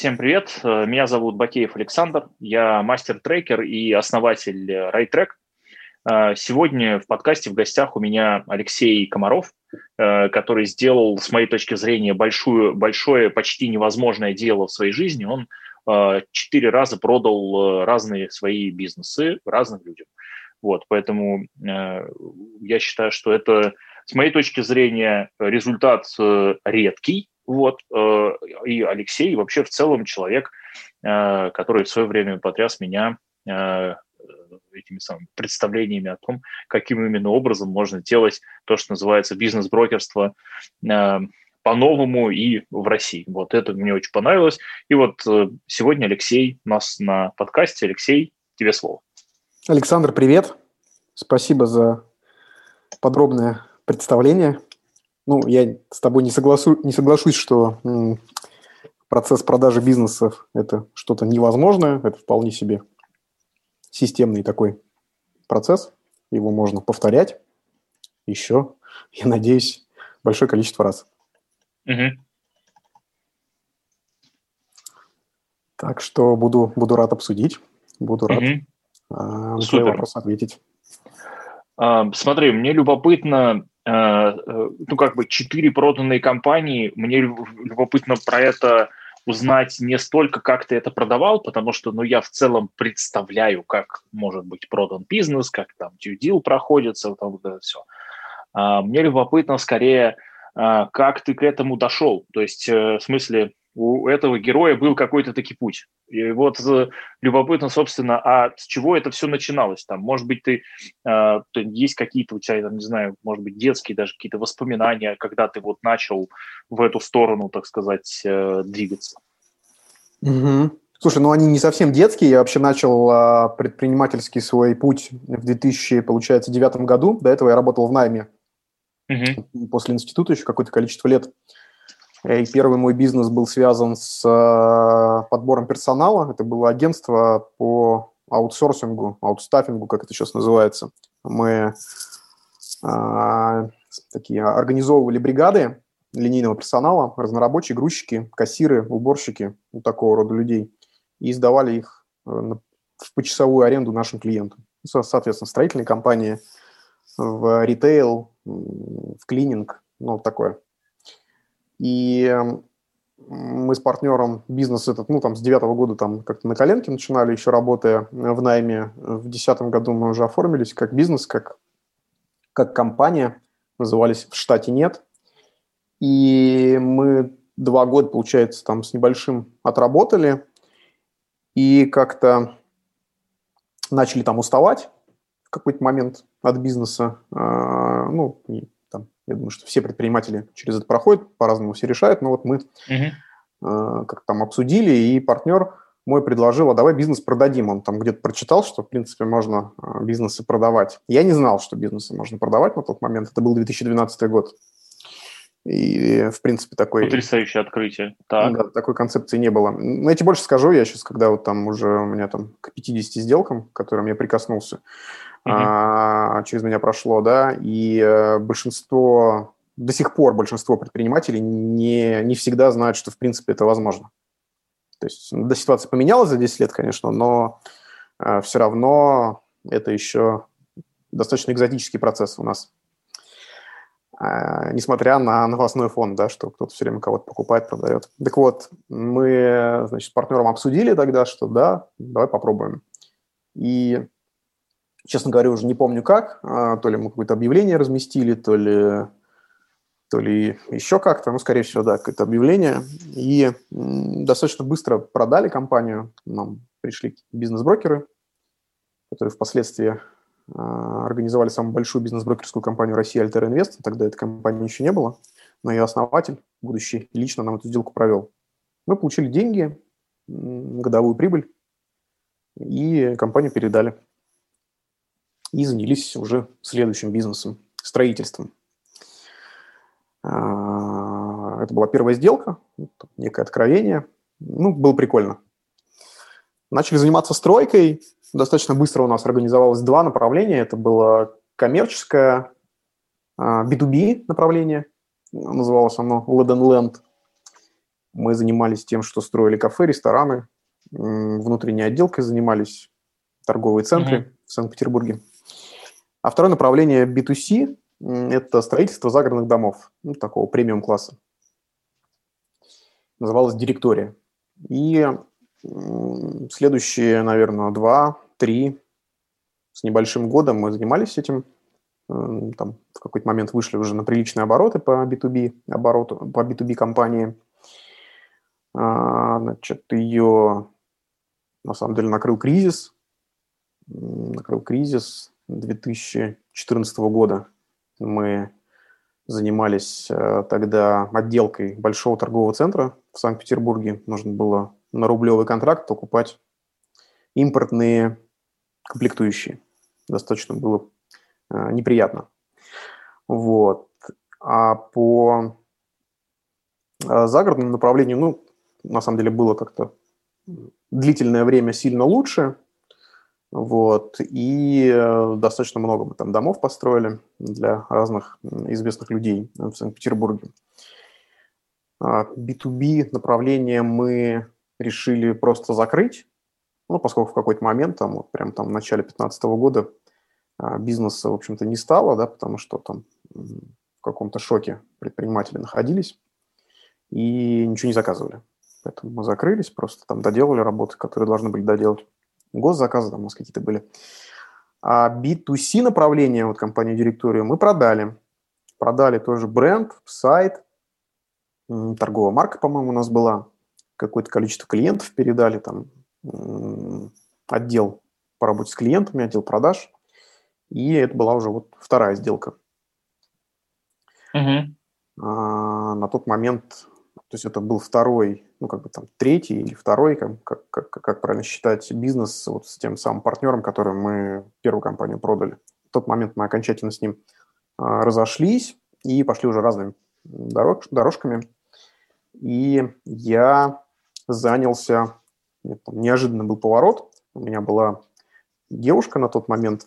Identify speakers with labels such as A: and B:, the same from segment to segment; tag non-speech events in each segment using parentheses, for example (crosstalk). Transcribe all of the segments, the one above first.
A: Всем привет, меня зовут Бакеев Александр, я мастер-трекер и основатель RideTrack. Сегодня в подкасте в гостях у меня Алексей Комаров, который сделал, с моей точки зрения, большую, большое, почти невозможное дело в своей жизни. Он четыре раза продал разные свои бизнесы разным людям. Вот, поэтому я считаю, что это, с моей точки зрения, результат редкий, вот. Э, и Алексей вообще в целом человек, э, который в свое время потряс меня э, этими самыми представлениями о том, каким именно образом можно делать то, что называется бизнес-брокерство по-новому и в России. Вот это мне очень понравилось. И вот сегодня Алексей у нас на подкасте. Алексей, тебе слово.
B: Александр, привет. Спасибо за подробное представление. Ну, я с тобой не, согласу, не соглашусь, что процесс продажи бизнесов – это что-то невозможное, это вполне себе системный такой процесс, его можно повторять еще, я надеюсь, большое количество раз. Угу. Так что буду, буду рад обсудить, буду рад угу. на твои вопросы ответить.
A: А, смотри, мне любопытно, ну, как бы четыре проданные компании, мне любопытно про это узнать не столько, как ты это продавал, потому что, ну, я в целом представляю, как может быть продан бизнес, как там deal проходится, вот это все. А, мне любопытно скорее, а, как ты к этому дошел, то есть, э, в смысле, у этого героя был какой-то таки путь. И вот э, любопытно, собственно, а с чего это все начиналось? Там, может быть, ты, э, есть какие-то у тебя, там, не знаю, может быть, детские даже какие-то воспоминания, когда ты вот начал в эту сторону, так сказать, э, двигаться?
B: Угу. Слушай, ну они не совсем детские. Я вообще начал а, предпринимательский свой путь в 2000, получается, девятом году. До этого я работал в найме. Угу. После института еще какое-то количество лет. И первый мой бизнес был связан с э, подбором персонала. Это было агентство по аутсорсингу, аутстаффингу, как это сейчас называется. Мы э, такие организовывали бригады линейного персонала, разнорабочие, грузчики, кассиры, уборщики, вот такого рода людей, и сдавали их э, в почасовую аренду нашим клиентам. Соответственно, строительные компании, в ритейл, в клининг, ну, такое. И мы с партнером бизнес этот, ну, там, с девятого года там как-то на коленке начинали, еще работая в найме. В десятом году мы уже оформились как бизнес, как, как компания. Назывались «В штате нет». И мы два года, получается, там с небольшим отработали. И как-то начали там уставать в какой-то момент от бизнеса. А, ну, я думаю, что все предприниматели через это проходят, по-разному все решают, но вот мы uh-huh. э, как там обсудили, и партнер мой предложил, а давай бизнес продадим. Он там где-то прочитал, что, в принципе, можно э, бизнесы продавать. Я не знал, что бизнесы можно продавать на тот момент. Это был 2012 год. И, в принципе, такой...
A: Потрясающее открытие. Так.
B: Да, такой концепции не было. Но я тебе больше скажу, я сейчас, когда вот там уже у меня там к 50 сделкам, к которым я прикоснулся, а, через меня прошло, да, и э, большинство, до сих пор большинство предпринимателей не, не всегда знают, что, в принципе, это возможно. То есть, да, ситуация поменялась за 10 лет, конечно, но э, все равно это еще достаточно экзотический процесс у нас. Uh, несмотря на новостной фон, да, что кто-то все время кого-то покупает, продает. Так вот, мы, значит, с партнером обсудили тогда, что да, давай попробуем. И Честно говоря, уже не помню как. А, то ли мы какое-то объявление разместили, то ли, то ли еще как-то. Ну, скорее всего, да, какое-то объявление. И достаточно быстро продали компанию. Нам пришли бизнес-брокеры, которые впоследствии а, организовали самую большую бизнес-брокерскую компанию России Альтер Инвест. Тогда этой компании еще не было. Но ее основатель, будущий, лично нам эту сделку провел. Мы получили деньги, годовую прибыль, и компанию передали и занялись уже следующим бизнесом, строительством. А, это была первая сделка, некое откровение. Ну, было прикольно. Начали заниматься стройкой. Достаточно быстро у нас организовалось два направления. Это было коммерческое B2B а, направление, называлось оно Land and Land. Мы занимались тем, что строили кафе, рестораны, внутренней отделкой занимались, торговые центры mm-hmm. в Санкт-Петербурге. А второе направление B2C – это строительство загородных домов, ну, такого премиум-класса. Называлось «Директория». И следующие, наверное, два-три с небольшим годом мы занимались этим. Там в какой-то момент вышли уже на приличные обороты по B2B, обороту, по B2B компании. А, значит, ее на самом деле накрыл кризис. Накрыл кризис 2014 года. Мы занимались э, тогда отделкой большого торгового центра в Санкт-Петербурге. Нужно было на рублевый контракт покупать импортные комплектующие. Достаточно было э, неприятно. Вот. А по э, загородному направлению, ну, на самом деле было как-то длительное время сильно лучше. Вот. И э, достаточно много мы там домов построили для разных известных людей в Санкт-Петербурге. B2B а, направление мы решили просто закрыть, ну, поскольку в какой-то момент, там, вот прям там в начале 2015 года а, бизнеса, в общем-то, не стало, да, потому что там в каком-то шоке предприниматели находились и ничего не заказывали. Поэтому мы закрылись, просто там доделали работы, которые должны были доделать. Госзаказы там у нас какие-то были. А B2C направление, вот компанию Директорию, мы продали. Продали тоже бренд, сайт, торговая марка, по-моему, у нас была. Какое-то количество клиентов передали, там отдел по работе с клиентами, отдел продаж. И это была уже вот вторая сделка.
A: Угу.
B: А, на тот момент то есть это был второй, ну, как бы там третий или второй, как, как, как, как правильно считать, бизнес вот с тем самым партнером, который мы первую компанию продали. В тот момент мы окончательно с ним а, разошлись и пошли уже разными дорож, дорожками. И я занялся, нет, там, неожиданно был поворот. У меня была девушка на тот момент,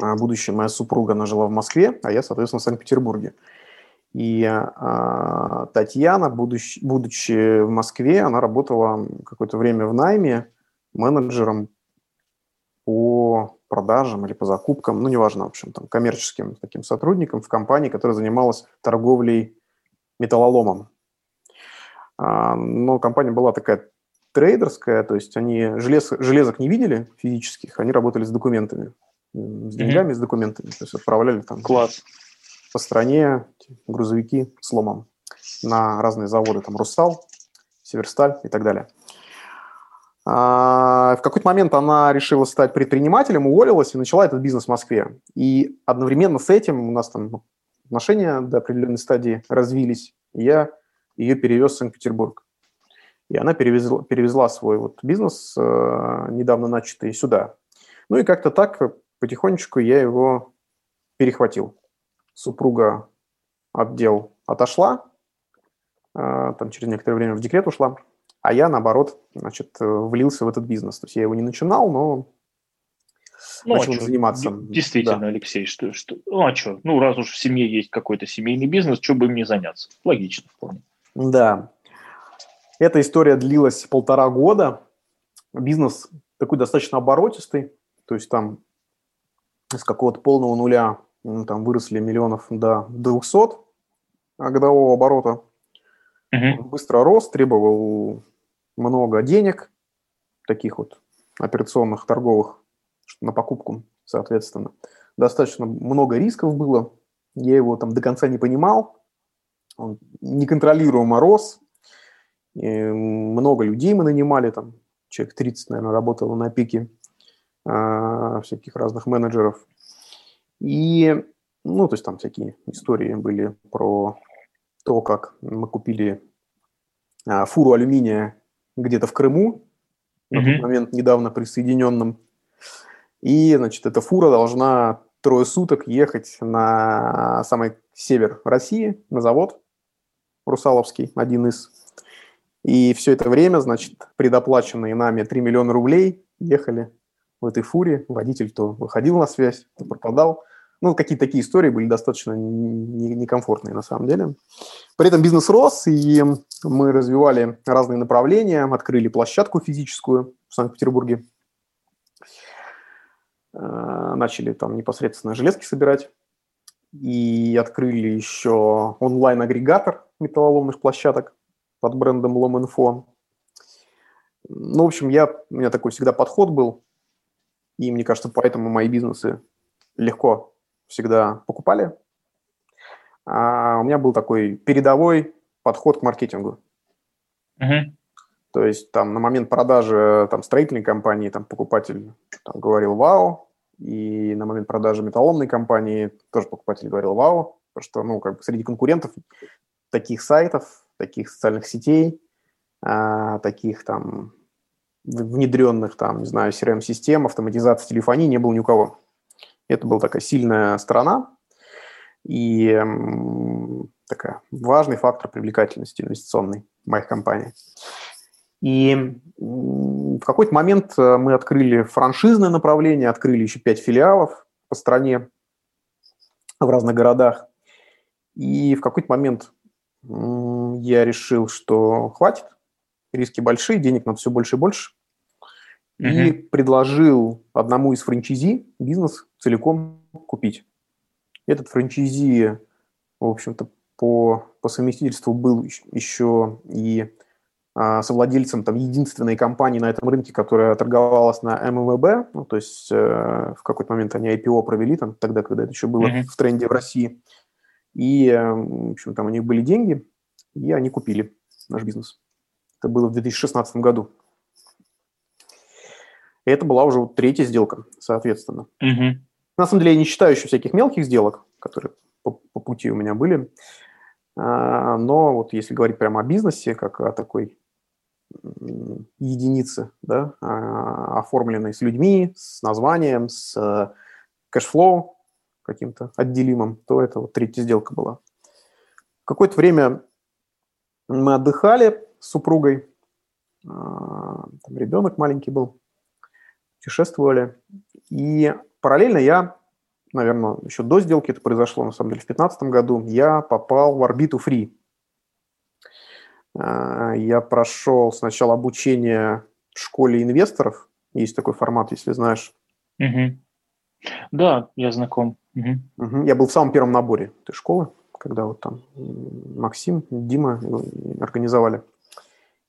B: а, будущая моя супруга, она жила в Москве, а я, соответственно, в Санкт-Петербурге. И э, Татьяна, будучи, будучи в Москве, она работала какое-то время в найме менеджером по продажам или по закупкам, ну, неважно, в общем, там, коммерческим таким сотрудником в компании, которая занималась торговлей металлоломом. А, но компания была такая трейдерская, то есть они желез, железок не видели физических, они работали с документами, с деньгами, mm-hmm. с документами, то есть отправляли там
A: Класс
B: по стране грузовики с на разные заводы, там Руссал, Северсталь и так далее. А, в какой-то момент она решила стать предпринимателем, уволилась и начала этот бизнес в Москве. И одновременно с этим у нас там отношения до определенной стадии развились, и я ее перевез в Санкт-Петербург. И она перевезла, перевезла свой вот бизнес, э, недавно начатый, сюда. Ну и как-то так потихонечку я его перехватил супруга отдел отошла, э, там через некоторое время в декрет ушла, а я, наоборот, значит, э, влился в этот бизнес. То есть я его не начинал, но ну, начал а заниматься.
A: Действительно, да. Алексей, что, что, ну а что? Ну, раз уж в семье есть какой-то семейный бизнес, что бы им не заняться? Логично вполне.
B: Да. Эта история длилась полтора года. Бизнес такой достаточно оборотистый, то есть там с какого-то полного нуля ну, там выросли миллионов до 200 годового оборота. Угу. Быстро рос, требовал много денег, таких вот операционных, торговых, на покупку, соответственно. Достаточно много рисков было. Я его там до конца не понимал. Он неконтролируемо рос. И много людей мы нанимали, там человек 30, наверное, работало на пике э, всяких разных менеджеров. И, ну, то есть там всякие истории были про то, как мы купили а, фуру алюминия где-то в Крыму, mm-hmm. на тот момент недавно присоединенным. И, значит, эта фура должна трое суток ехать на самый север России, на завод Русаловский, один из. И все это время, значит, предоплаченные нами 3 миллиона рублей ехали в этой фуре. Водитель то выходил на связь, то пропадал Ну, какие-то такие истории были достаточно некомфортные на самом деле. При этом бизнес рос, и мы развивали разные направления, открыли площадку физическую в Санкт-Петербурге, э, начали там непосредственно железки собирать и открыли еще онлайн-агрегатор металлоломных площадок под брендом Lom.info. Ну, в общем, я, у меня такой всегда подход был, и мне кажется, поэтому мои бизнесы легко всегда покупали. А у меня был такой передовой подход к маркетингу. Uh-huh. То есть там на момент продажи там, строительной компании там, покупатель там, говорил «Вау», и на момент продажи металломной компании тоже покупатель говорил «Вау», потому что ну, как бы среди конкурентов таких сайтов, таких социальных сетей, а, таких там внедренных, там, не знаю, CRM-систем, автоматизации телефонии не было ни у кого. Это была такая сильная сторона и такая важный фактор привлекательности инвестиционной моих компаний. И в какой-то момент э, мы открыли франшизное направление, открыли еще пять филиалов по стране в разных городах. И в какой-то момент я решил, что хватит, риски большие, денег надо все больше и больше. Mm-hmm. И предложил одному из франчайзи бизнес целиком купить. Этот франчайзи, в общем-то, по, по совместительству был еще и а, совладельцем там, единственной компании на этом рынке, которая торговалась на МВБ. Ну, то есть э, в какой-то момент они IPO провели, там, тогда, когда это еще было mm-hmm. в тренде в России. И, э, в общем, там у них были деньги, и они купили наш бизнес. Это было в 2016 году. И это была уже вот третья сделка, соответственно. Угу. На самом деле я не считаю еще всяких мелких сделок, которые по, по пути у меня были. А, но вот если говорить прямо о бизнесе, как о такой единице, да, а, оформленной с людьми, с названием, с э, cash flow каким-то отделимым, то это вот третья сделка была. Какое-то время мы отдыхали с супругой, а, там ребенок маленький был, путешествовали. И параллельно я, наверное, еще до сделки это произошло, на самом деле, в 2015 году, я попал в орбиту ФРИИ. А, я прошел сначала обучение в школе инвесторов. Есть такой формат, если знаешь.
A: Угу. Да, я знаком.
B: Угу. Угу. Я был в самом первом наборе этой школы, когда вот там Максим, Дима организовали.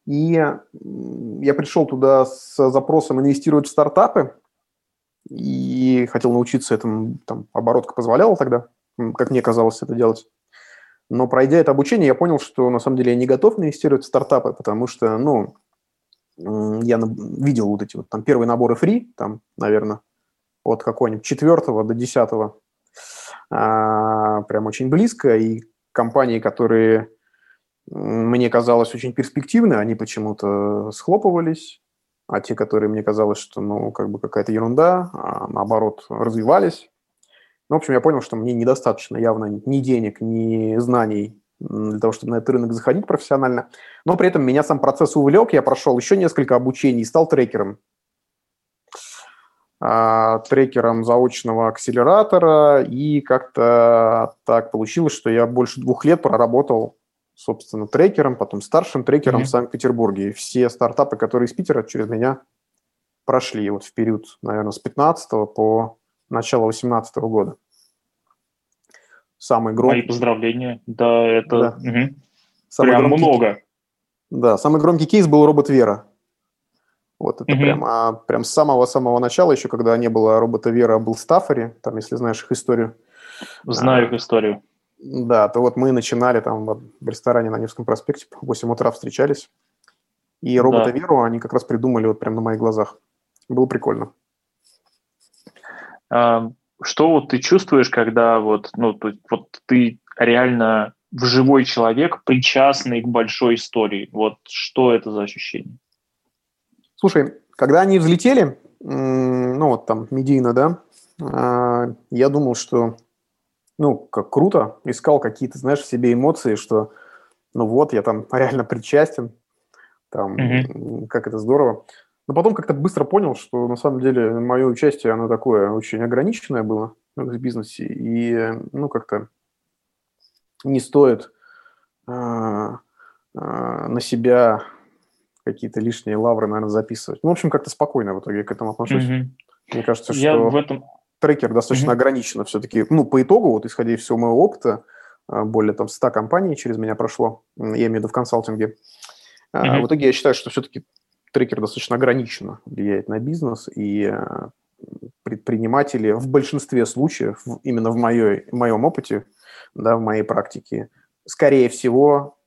B: И я пришел туда с запросом инвестировать в стартапы и хотел научиться этому, там, оборотка позволяла тогда, как мне казалось это делать. Но пройдя это обучение, я понял, что на самом деле я не готов инвестировать в стартапы, потому что, ну, я видел вот эти вот там первые наборы фри, там, наверное, от какого-нибудь четвертого до десятого, а, прям очень близко, и компании, которые мне казалось очень перспективны, они почему-то схлопывались, а те, которые мне казалось, что, ну, как бы какая-то ерунда, а наоборот, развивались. Ну, в общем, я понял, что мне недостаточно явно ни денег, ни знаний для того, чтобы на этот рынок заходить профессионально. Но при этом меня сам процесс увлек, я прошел еще несколько обучений и стал трекером. А, трекером заочного акселератора, и как-то так получилось, что я больше двух лет проработал собственно, трекером, потом старшим трекером mm-hmm. в Санкт-Петербурге. И все стартапы, которые из Питера через меня прошли вот в период, наверное, с 15 по начало 18 года.
A: Самый громкий... Мои поздравления. Да, это да. Угу. Самый прям громкий... много.
B: Да, самый громкий кейс был робот Вера. Вот это угу. прям, а, прям с самого-самого начала, еще когда не было робота Вера, был Стаффери, там, если знаешь их историю.
A: Знаю а, их историю.
B: Да, то вот мы начинали там в ресторане на Невском проспекте, в 8 утра встречались. И робота да. Веру они как раз придумали вот прямо на моих глазах. Было прикольно.
A: А, что вот ты чувствуешь, когда вот, ну, вот ты реально в живой человек, причастный к большой истории? Вот что это за ощущение?
B: Слушай, когда они взлетели, ну вот там медийно, да, а, я думал, что ну, как круто, искал какие-то, знаешь, в себе эмоции, что, ну вот, я там (laughs) реально причастен, там, mm-hmm. как это здорово. Но потом как-то быстро понял, что на самом деле мое участие, оно такое очень ограниченное было. в бизнесе. И, ну, как-то не стоит а, а, на себя какие-то лишние лавры, наверное, записывать. Ну, в общем, как-то спокойно в итоге к этому отношусь. Mm-hmm. Мне кажется, что Я в этом... трекер достаточно mm-hmm. ограниченно все-таки. Ну, по итогу, вот исходя из всего моего опыта, а, более там 100 компаний через меня прошло, я имею в виду в консалтинге. Mm-hmm. В итоге я считаю, что все-таки трекер достаточно ограниченно влияет на бизнес, и предприниматели в большинстве случаев, именно в, моей, в моем опыте, да, в моей практике, скорее всего,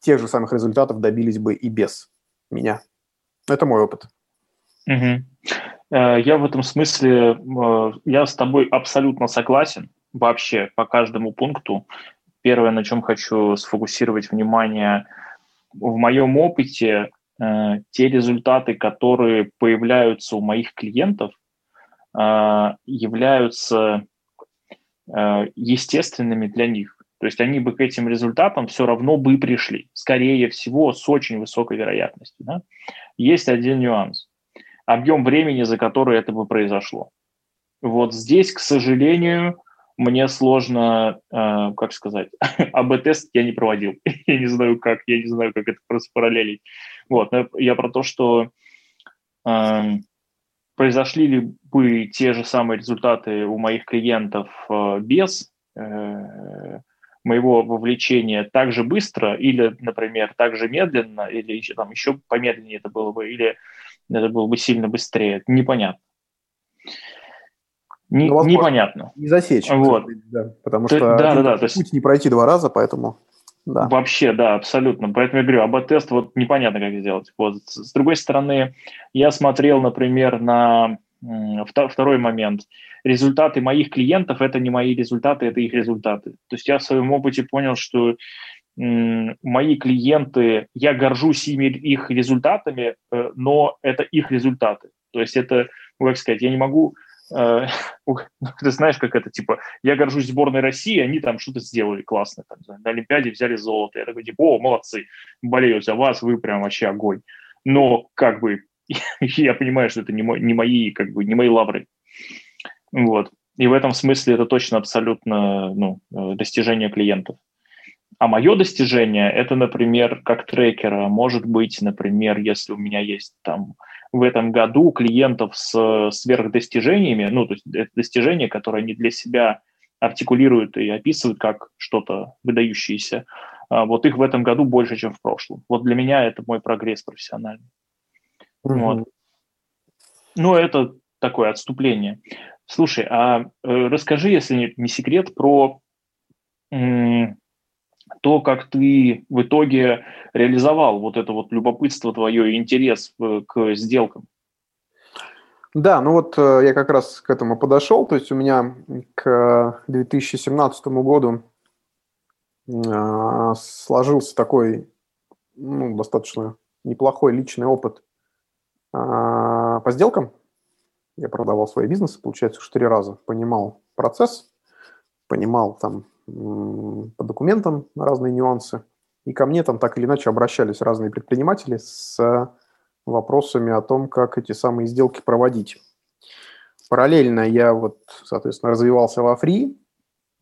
B: тех же самых результатов добились бы и без меня. Это мой опыт.
A: Угу. Я в этом смысле, э, я с тобой абсолютно согласен вообще по каждому пункту. Первое, на чем хочу сфокусировать внимание, в моем опыте э, те результаты, которые появляются у моих клиентов, являются естественными для них. То есть они бы к этим результатам все равно бы пришли, скорее всего, с очень высокой вероятностью. Да? Есть один нюанс. Объем времени, за который это бы произошло. Вот здесь, к сожалению, мне сложно, э, как сказать, (laughs) АБ-тест я не проводил. (laughs) я не знаю, как, я не знаю, как это просто параллелить. Вот, я про то, что э, произошли ли бы те же самые результаты у моих клиентов э, без э, моего вовлечения так же быстро или, например, так же медленно, или еще, там, еще помедленнее это было бы, или это было бы сильно быстрее, непонятно.
B: Не, ну, непонятно. Не засечь. Вот. Да, потому что да, да, да, то есть... путь не пройти два раза, поэтому...
A: Да. Вообще, да, абсолютно. Поэтому я говорю, АБ-тест вот непонятно, как сделать. Вот. С другой стороны, я смотрел, например, на Второй момент. Результаты моих клиентов – это не мои результаты, это их результаты. То есть я в своем опыте понял, что мои клиенты, я горжусь ими, их результатами, э, но это их результаты. То есть это, ну, как сказать, я не могу э, (laughs) ты знаешь, как это, типа, я горжусь сборной России, они там что-то сделали классно, там, на Олимпиаде взяли золото, я такой, типа, о, молодцы, болею за вас, вы прям вообще огонь. Но, как бы, (laughs) я понимаю, что это не, мой, не мои, как бы, не мои лавры. Вот. И в этом смысле это точно абсолютно ну, э, достижение клиентов. А мое достижение – это, например, как трекера, может быть, например, если у меня есть там в этом году клиентов с сверхдостижениями, ну, то есть это достижения, которые они для себя артикулируют и описывают как что-то выдающееся, а вот их в этом году больше, чем в прошлом. Вот для меня это мой прогресс профессиональный. Mm-hmm. Вот. Ну, это такое отступление. Слушай, а э, расскажи, если не секрет, про м, то, как ты в итоге реализовал вот это вот любопытство твое и интерес к сделкам.
B: Да, ну вот э, я как раз к этому подошел. То есть у меня к 2017 году э, сложился такой ну, достаточно неплохой личный опыт по сделкам. Я продавал свои бизнесы, получается, уж три раза. Понимал процесс, понимал там по документам разные нюансы. И ко мне там так или иначе обращались разные предприниматели с вопросами о том, как эти самые сделки проводить. Параллельно я вот, соответственно, развивался во фри,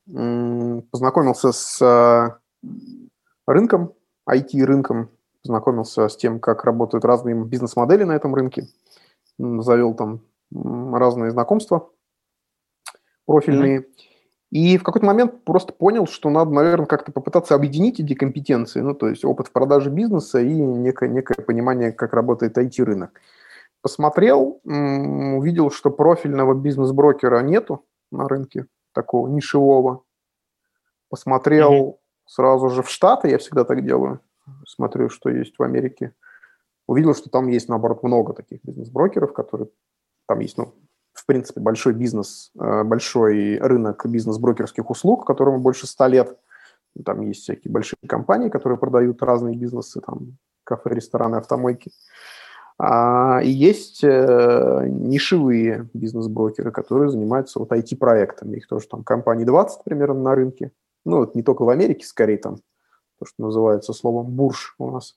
B: познакомился с рынком, IT-рынком, познакомился с тем, как работают разные бизнес-модели на этом рынке, завел там разные знакомства профильные. Mm-hmm. И в какой-то момент просто понял, что надо, наверное, как-то попытаться объединить эти компетенции, ну, то есть опыт в продаже бизнеса и некое, некое понимание, как работает IT-рынок. Посмотрел, увидел, что профильного бизнес-брокера нету на рынке, такого нишевого. Посмотрел mm-hmm. сразу же в Штаты, я всегда так делаю, смотрю, что есть в Америке, увидел, что там есть, наоборот, много таких бизнес-брокеров, которые там есть, ну, принципе, большой бизнес, э, большой рынок бизнес-брокерских услуг, которому больше ста лет. Там есть всякие большие компании, которые продают разные бизнесы, там кафе, рестораны, автомойки. А, и есть э, нишевые бизнес-брокеры, которые занимаются вот IT-проектами. Их тоже там компаний 20 примерно на рынке. Ну, вот не только в Америке, скорее там то, что называется словом бурж у нас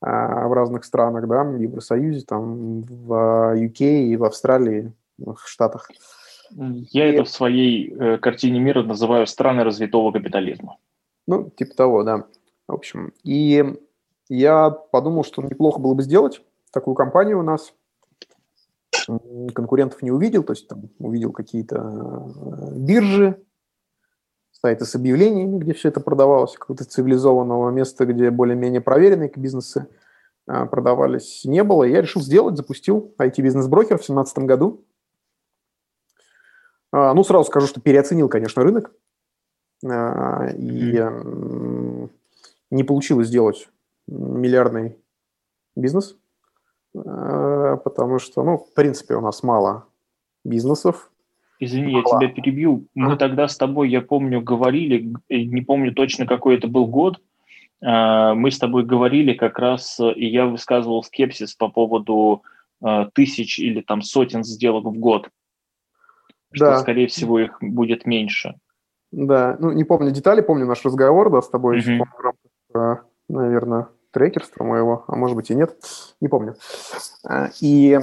B: а, в разных странах, да, в Евросоюзе, там, в UK и в Австралии, в Штатах.
A: Я и... это в своей э, картине мира называю страны развитого капитализма.
B: Ну, типа того, да. В общем, и я подумал, что неплохо было бы сделать такую компанию у нас. Конкурентов не увидел, то есть там увидел какие-то э, биржи, сайты с объявлениями, где все это продавалось, какого-то цивилизованного места, где более-менее проверенные бизнесы э, продавались, не было. Я решил сделать, запустил IT-бизнес-брокер в 2017 году. А, ну, сразу скажу, что переоценил, конечно, рынок. А, и не получилось сделать миллиардный бизнес, а, потому что, ну, в принципе, у нас мало бизнесов.
A: Извини, мало. я тебя перебью. Мы тогда с тобой, я помню, говорили, не помню точно, какой это был год, мы с тобой говорили как раз, и я высказывал скепсис по поводу тысяч или там сотен сделок в год что, да. скорее всего, их будет меньше.
B: Да, ну не помню детали, помню наш разговор, да, с тобой, mm-hmm. еще, помню, наверное, трекерства моего, а может быть и нет, не помню. А, и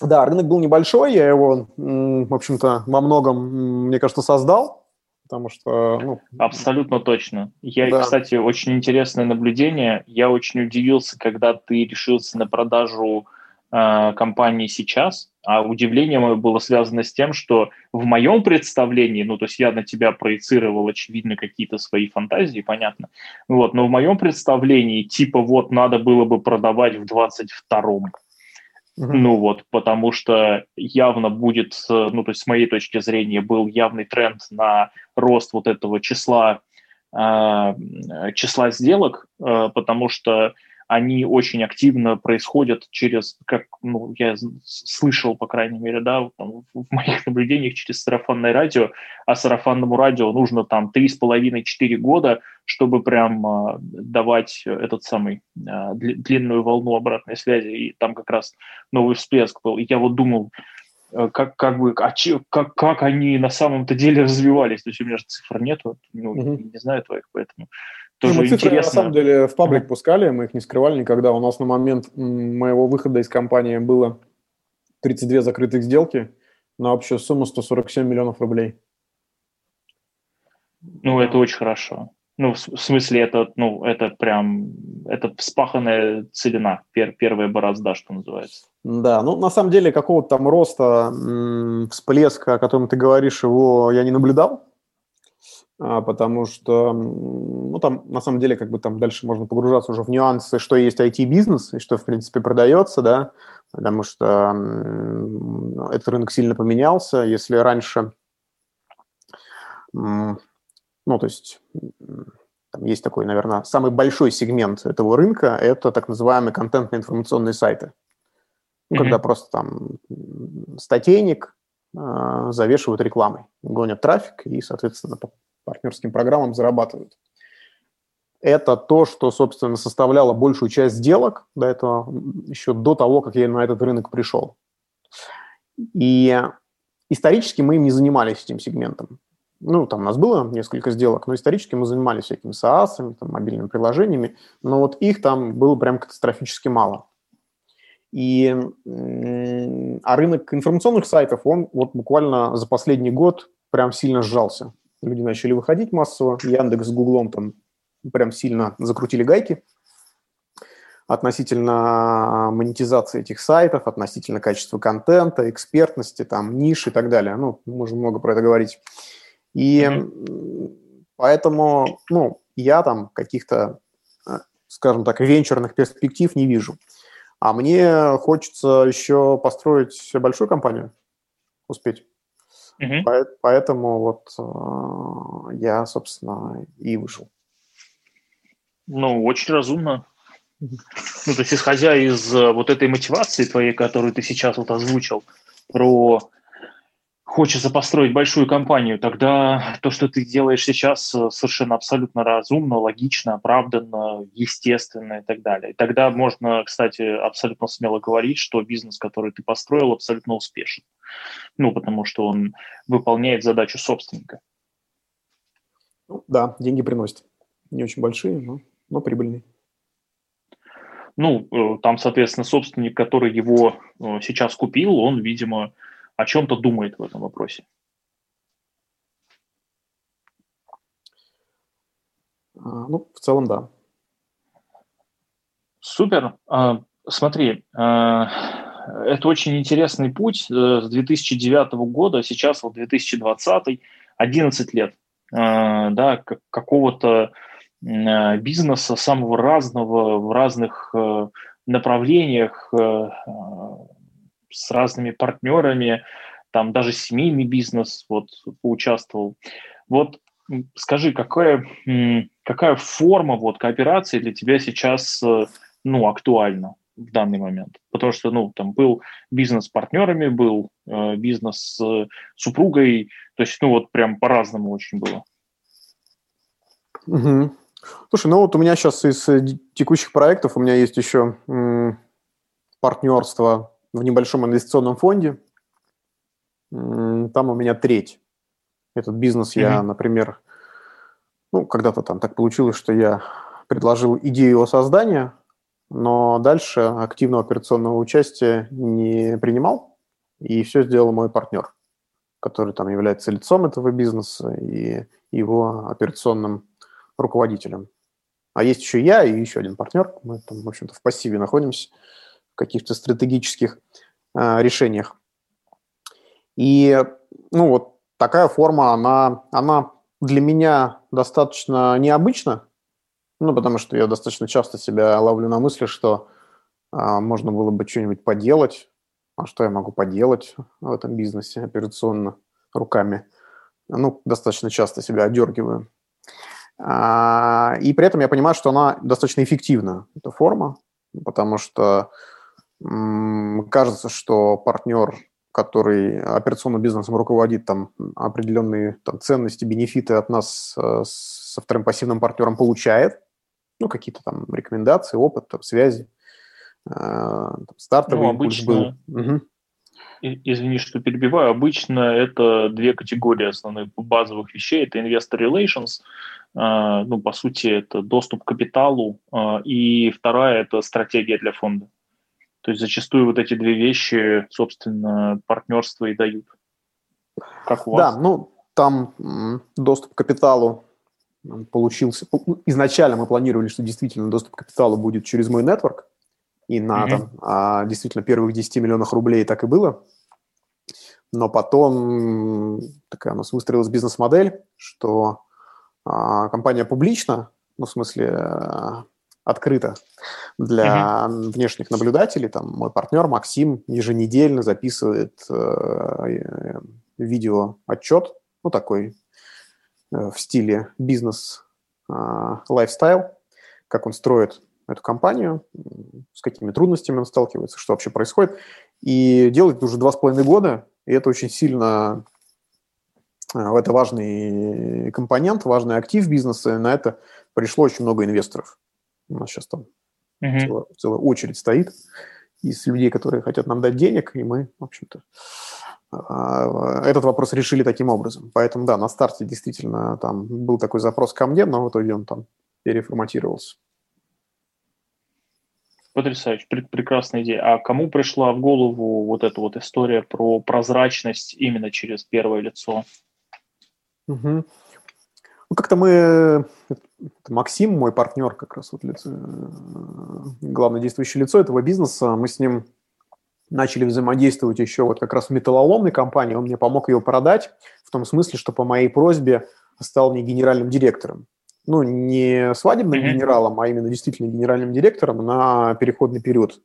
B: да, рынок был небольшой, я его, в общем-то, во многом, мне кажется, создал, потому что... Ну,
A: Абсолютно точно. Я, да. кстати, очень интересное наблюдение. Я очень удивился, когда ты решился на продажу э, компании сейчас, а удивление мое было связано с тем, что в моем представлении, ну, то есть я на тебя проецировал, очевидно, какие-то свои фантазии, понятно, вот, но в моем представлении, типа, вот, надо было бы продавать в 22-м. Mm-hmm. Ну вот, потому что явно будет, ну то есть с моей точки зрения был явный тренд на рост вот этого числа, э, числа сделок, э, потому что они очень активно происходят через, как ну, я слышал, по крайней мере, да, там, в моих наблюдениях через сарафанное радио, а сарафанному радио нужно там 3,5-4 года, чтобы прям э, давать этот самый э, длинную волну обратной связи, и там как раз новый всплеск был. И я вот думал, э, как, как бы, а че, как, как они на самом-то деле развивались. То есть у меня же цифр нету, ну, угу. не знаю твоих, поэтому
B: тоже ну, мы цифры, интересно. на самом деле, в паблик пускали, мы их не скрывали никогда. У нас на момент моего выхода из компании было 32 закрытых сделки на общую сумму 147 миллионов рублей.
A: Ну, это очень хорошо. Ну, в смысле, это, ну, это прям, это вспаханная целина, пер, первая борозда, что называется.
B: Да, ну, на самом деле, какого-то там роста, всплеска, о котором ты говоришь, его я не наблюдал. А, потому что, ну, там, на самом деле, как бы там дальше можно погружаться уже в нюансы, что есть IT-бизнес и что, в принципе, продается, да, потому что этот рынок сильно поменялся. Если раньше, ну, то есть, там есть такой, наверное, самый большой сегмент этого рынка – это так называемые контентно-информационные сайты. Ну, mm-hmm. когда просто там статейник э, завешивают рекламой, гонят трафик и, соответственно, партнерским программам зарабатывают. Это то, что, собственно, составляло большую часть сделок до этого, еще до того, как я на этот рынок пришел. И исторически мы им не занимались этим сегментом. Ну, там у нас было несколько сделок, но исторически мы занимались всякими SaaS, там, мобильными приложениями, но вот их там было прям катастрофически мало. И, а рынок информационных сайтов, он вот буквально за последний год прям сильно сжался люди начали выходить массово, Яндекс с Гуглом там прям сильно закрутили гайки относительно монетизации этих сайтов, относительно качества контента, экспертности, там, ниш и так далее. Ну, можем много про это говорить. И mm-hmm. поэтому, ну, я там каких-то, э, скажем так, венчурных перспектив не вижу. А мне хочется еще построить большую компанию, успеть. Угу. Поэтому вот э, я, собственно, и вышел.
A: Ну, очень разумно. Ну, то есть, исходя из э, вот этой мотивации твоей, которую ты сейчас вот озвучил, про хочется построить большую компанию, тогда то, что ты делаешь сейчас, э, совершенно абсолютно разумно, логично, оправданно, естественно и так далее. И тогда можно, кстати, абсолютно смело говорить, что бизнес, который ты построил, абсолютно успешен. Ну, потому что он выполняет задачу собственника.
B: Ну, да, деньги приносит. Не очень большие, но, но прибыльные.
A: Ну, э, там, соответственно, собственник, который его э, сейчас купил, он, видимо, о чем-то думает в этом вопросе.
B: А, ну, в целом, да.
A: Супер. А, смотри, а, это очень интересный путь э, с 2009 года, сейчас вот 2020, 11 лет, да, какого-то бизнеса самого разного в разных э, направлениях э, с разными партнерами, там даже семейный бизнес вот поучаствовал. Вот скажи, какая, какая форма вот кооперации для тебя сейчас э, ну, актуальна в данный момент? Потому что, ну, там был бизнес с партнерами, был э, бизнес с супругой, то есть, ну, вот прям по-разному очень было.
B: Угу. Слушай, ну вот у меня сейчас из э, текущих проектов у меня есть еще м, партнерство в небольшом инвестиционном фонде. Там у меня треть. Этот бизнес mm-hmm. я, например, ну, когда-то там так получилось, что я предложил идею его создания, но дальше активного операционного участия не принимал, и все сделал мой партнер, который там является лицом этого бизнеса и его операционным руководителем. А есть еще я и еще один партнер. Мы там, в общем-то, в пассиве находимся каких-то стратегических э, решениях. И, ну, вот такая форма, она, она для меня достаточно необычна, ну, потому что я достаточно часто себя ловлю на мысли, что э, можно было бы что-нибудь поделать. А что я могу поделать в этом бизнесе операционно руками? Ну, достаточно часто себя одергиваю. А, и при этом я понимаю, что она достаточно эффективна, эта форма, потому что кажется, что партнер, который операционным бизнесом руководит, там определенные там, ценности, бенефиты от нас э, со вторым пассивным партнером получает, ну, какие-то там рекомендации, опыт, там, связи, э, стартовый ну,
A: обычно, был. Угу. Извини, что перебиваю. Обычно это две категории основных базовых вещей. Это investor relations, а, ну, по сути, это доступ к капиталу, и вторая – это стратегия для фонда. То есть зачастую вот эти две вещи, собственно, партнерство и дают.
B: Как у вас? Да, ну, там доступ к капиталу получился. Изначально мы планировали, что действительно доступ к капиталу будет через мой нетворк, и на mm-hmm. там, а, действительно первых 10 миллионов рублей так и было. Но потом такая у нас выстроилась бизнес-модель, что а, компания публична, ну, в смысле, э, открыта для uh-huh. внешних наблюдателей. Там мой партнер Максим еженедельно записывает э, видео-отчет, ну, такой э, в стиле бизнес э, лайфстайл, как он строит эту компанию, с какими трудностями он сталкивается, что вообще происходит. И делает уже два с половиной года, и это очень сильно Э, это важный компонент, важный актив бизнеса, и на это пришло очень много инвесторов. У нас сейчас там uh-huh. целая, целая очередь стоит из людей, которые хотят нам дать денег, и мы, в общем-то, а, этот вопрос решили таким образом. Поэтому, да, на старте действительно там был такой запрос ко мне, но в итоге он там переформатировался.
A: Потрясающе, прекрасная идея. А кому пришла в голову вот эта вот история про прозрачность именно через первое лицо?
B: Угу. Ну, как-то мы, это Максим, мой партнер, как раз вот лицо, э, главное действующее лицо этого бизнеса, мы с ним начали взаимодействовать еще вот как раз в металлоломной компании, он мне помог ее продать, в том смысле, что по моей просьбе стал мне генеральным директором. Ну, не свадебным mm-hmm. генералом, а именно действительно генеральным директором на переходный период,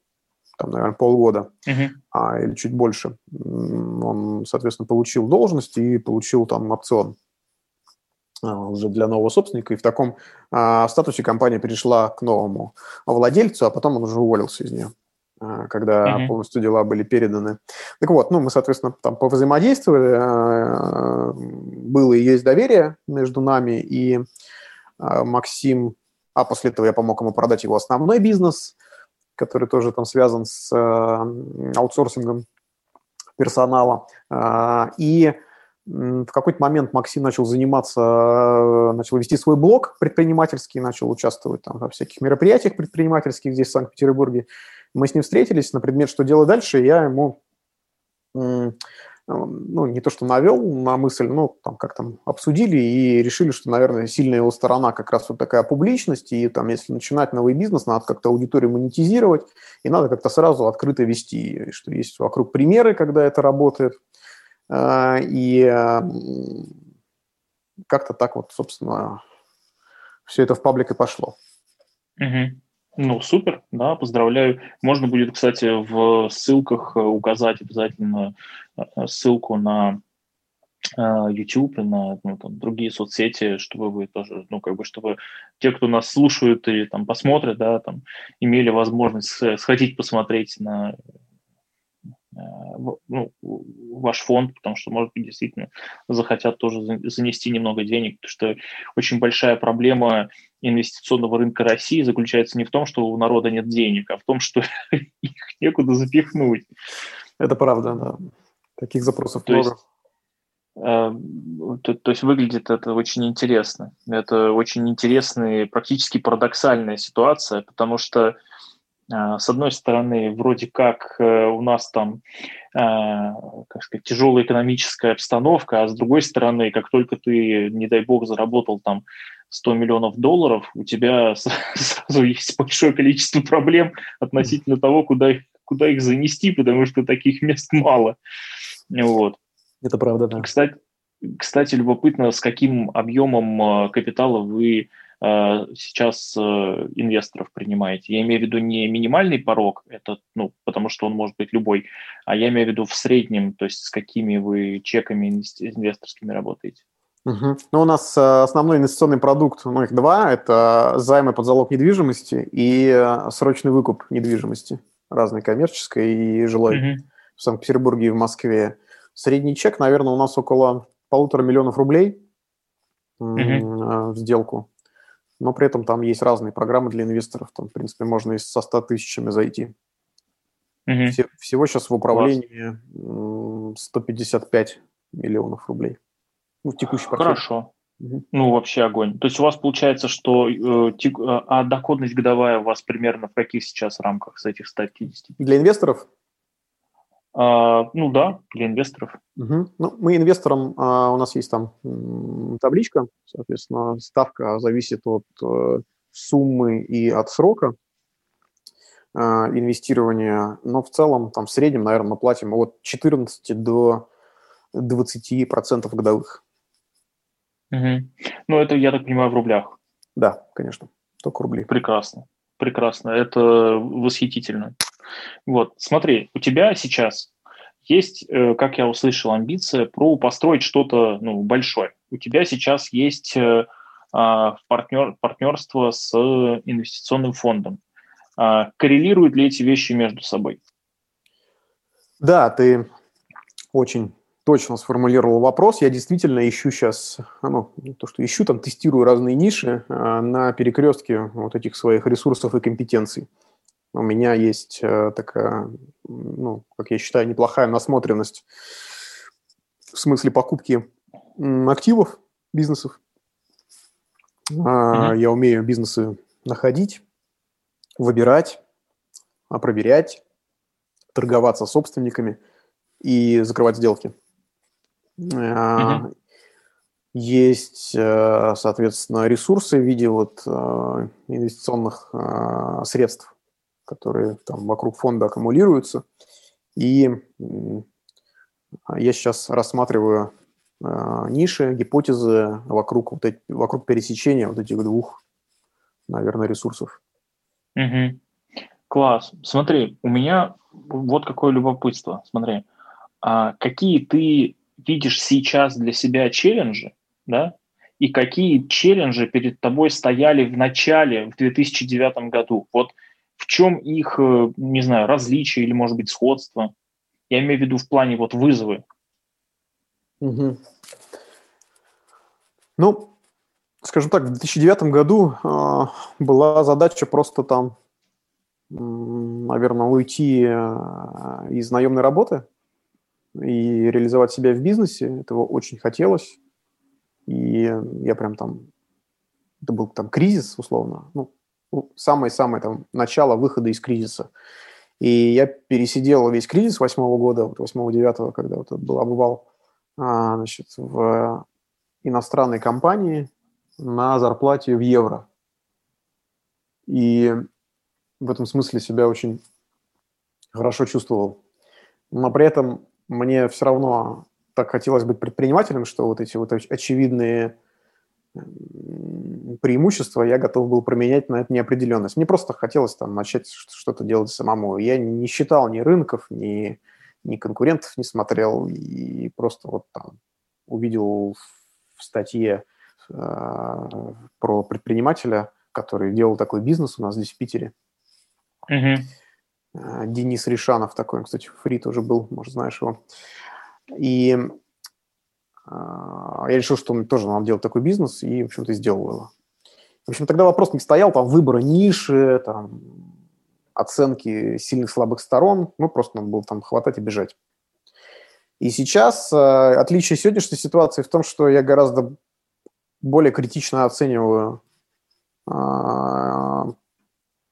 B: там, наверное, полгода mm-hmm. а, или чуть больше. Он, соответственно, получил должность и получил там опцион. Уже для нового собственника, и в таком а, статусе компания перешла к новому владельцу, а потом он уже уволился из нее а, когда mm-hmm. полностью дела были переданы. Так вот, ну, мы, соответственно, там повзаимодействовали, а, было и есть доверие между нами, и Максим, а после этого я помог ему продать его основной бизнес, который тоже там связан с аутсорсингом персонала, и в какой-то момент Максим начал заниматься, э, начал вести свой блог предпринимательский, начал участвовать там во всяких мероприятиях предпринимательских здесь, в Санкт-Петербурге. Мы с ним встретились на предмет, что делать дальше, и я ему ну, не то что навел на мысль, но там как там обсудили и решили, что, наверное, сильная его сторона как раз вот такая публичность, и там, если начинать новый бизнес, надо как-то аудиторию монетизировать, и надо как-то сразу открыто вести, что есть вокруг примеры, когда это работает, и как-то так вот, собственно, все это в паблик и пошло.
A: Угу. Ну, супер, да, поздравляю. Можно будет, кстати, в ссылках указать обязательно э, ссылку на э, YouTube и на ну, там, другие соцсети, чтобы вы тоже, ну, как бы, чтобы те, кто нас слушают и там посмотрят, да, там, имели возможность сходить посмотреть на Э, ну, ваш фонд, потому что, может быть, действительно захотят тоже занести немного денег, потому что очень большая проблема инвестиционного рынка России заключается не в том, что у народа нет денег, а в том, что (laughs) их некуда запихнуть.
B: Это правда, да. Таких запросов то много. Есть,
A: э, то, то есть выглядит это очень интересно. Это очень интересная, практически парадоксальная ситуация, потому что с одной стороны, вроде как э, у нас там, а, как сказать, тяжелая экономическая обстановка, а с другой стороны, как только ты, не дай бог, заработал там 100 миллионов долларов, у тебя (laughs) сразу есть большое количество проблем относительно того, куда их, куда их занести, потому что таких мест мало. Вот.
B: Это правда, да.
A: Кстати, кстати, любопытно, с каким объемом а, капитала вы Э, сейчас э, инвесторов принимаете. Я имею в виду не минимальный порог, это, ну, потому что он может быть любой, а я имею в виду в среднем, то есть с какими вы чеками инвесторскими работаете.
B: Угу. Ну, у нас э, основной инвестиционный продукт, ну, их два, это займы под залог недвижимости и срочный выкуп недвижимости, разной коммерческой и жилой угу. в Санкт-Петербурге и в Москве. Средний чек, наверное, у нас около полутора миллионов рублей угу. в сделку но при этом там есть разные программы для инвесторов. Там, в принципе, можно и со 100 тысячами зайти. Угу. Все, всего сейчас в управлении Класс. 155 миллионов рублей.
A: Ну, текущий портфель. Хорошо. Угу. Ну, вообще огонь. То есть у вас получается, что э, тек, э, а доходность годовая у вас примерно в каких сейчас рамках с этих 150?
B: Для инвесторов?
A: А, ну да, для инвесторов.
B: Угу. Ну, мы инвесторам, а, у нас есть там табличка, соответственно, ставка зависит от а, суммы и от срока а, инвестирования, но в целом там в среднем, наверное, мы платим от 14 до 20 процентов годовых.
A: Угу. Ну, это, я так понимаю, в рублях.
B: Да, конечно, только рубли.
A: Прекрасно, прекрасно, это восхитительно. Вот, смотри, у тебя сейчас есть, э, как я услышал, амбиция про построить что-то ну, большое. У тебя сейчас есть э, а, партнер, партнерство с инвестиционным фондом. А, коррелируют ли эти вещи между собой?
B: Да, ты очень точно сформулировал вопрос. Я действительно ищу сейчас, ну, то, что ищу, там тестирую разные ниши а, на перекрестке вот этих своих ресурсов и компетенций у меня есть э, такая, ну, как я считаю, неплохая насмотренность в смысле покупки активов бизнесов. Mm-hmm. Я умею бизнесы находить, выбирать, проверять, торговаться собственниками и закрывать сделки. Mm-hmm. Есть, э, соответственно, ресурсы в виде вот э, инвестиционных средств, которые там вокруг фонда аккумулируются. И я сейчас рассматриваю э, ниши, гипотезы вокруг, вот эти, вокруг пересечения вот этих двух, наверное, ресурсов.
A: Угу. Класс. Смотри, у меня вот какое любопытство. Смотри, а какие ты видишь сейчас для себя челленджи, да, и какие челленджи перед тобой стояли в начале, в 2009 году? Вот в чем их, э, не знаю, различие или, может быть, сходство? Я имею в виду в плане вот вызовы.
B: Угу. Ну, скажем так, в 2009 году э, была задача просто там, наверное, уйти э, из наемной работы и реализовать себя в бизнесе. Этого очень хотелось. И я прям там... Это был там кризис, условно. Ну, самое-самое там начало выхода из кризиса. И я пересидел весь кризис восьмого года, восьмого-девятого, когда вот был обвал, а, значит, в иностранной компании на зарплате в евро. И в этом смысле себя очень хорошо чувствовал. Но при этом мне все равно так хотелось быть предпринимателем, что вот эти вот очевидные преимущества я готов был променять на эту неопределенность. Мне просто хотелось там начать что-то делать самому. Я не считал ни рынков, ни, ни конкурентов не смотрел, и просто вот там увидел в статье э, про предпринимателя, который делал такой бизнес у нас здесь в Питере. Uh-huh. Денис Ришанов такой, кстати, фри тоже был, может, знаешь его. И я решил, что тоже надо делать такой бизнес, и, в общем-то, сделал его. В общем, тогда вопрос не стоял, там, выбора ниши, там, оценки сильных слабых сторон, ну, просто надо было там хватать и бежать. И сейчас э, отличие сегодняшней ситуации в том, что я гораздо более критично оцениваю, э,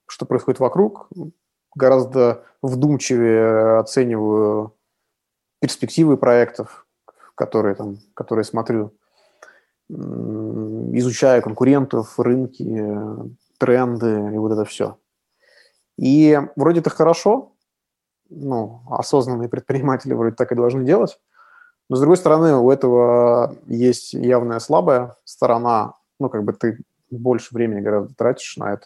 B: что происходит вокруг, гораздо вдумчивее оцениваю перспективы проектов, которые, там, которые смотрю, изучаю конкурентов, рынки, тренды и вот это все. И вроде это хорошо, ну, осознанные предприниматели вроде так и должны делать, но, с другой стороны, у этого есть явная слабая сторона, ну, как бы ты больше времени гораздо тратишь на это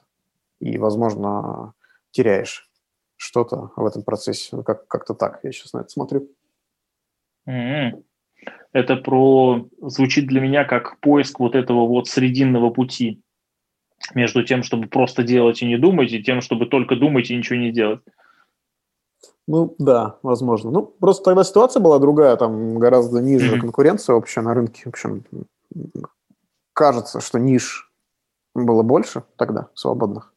B: и, возможно, теряешь что-то в этом процессе. Как- как-то так я сейчас на это смотрю.
A: Mm-hmm это про звучит для меня как поиск вот этого вот срединного пути между тем, чтобы просто делать и не думать, и тем, чтобы только думать и ничего не делать.
B: Ну да, возможно. Ну просто тогда ситуация была другая, там гораздо ниже mm-hmm. конкуренция вообще на рынке. В общем, кажется, что ниш было больше тогда свободных.